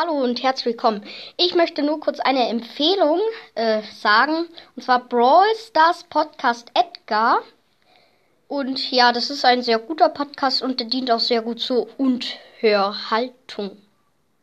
Hallo und herzlich willkommen. Ich möchte nur kurz eine Empfehlung äh, sagen. Und zwar Brawl Stars Podcast Edgar. Und ja, das ist ein sehr guter Podcast und der dient auch sehr gut zur Unterhaltung.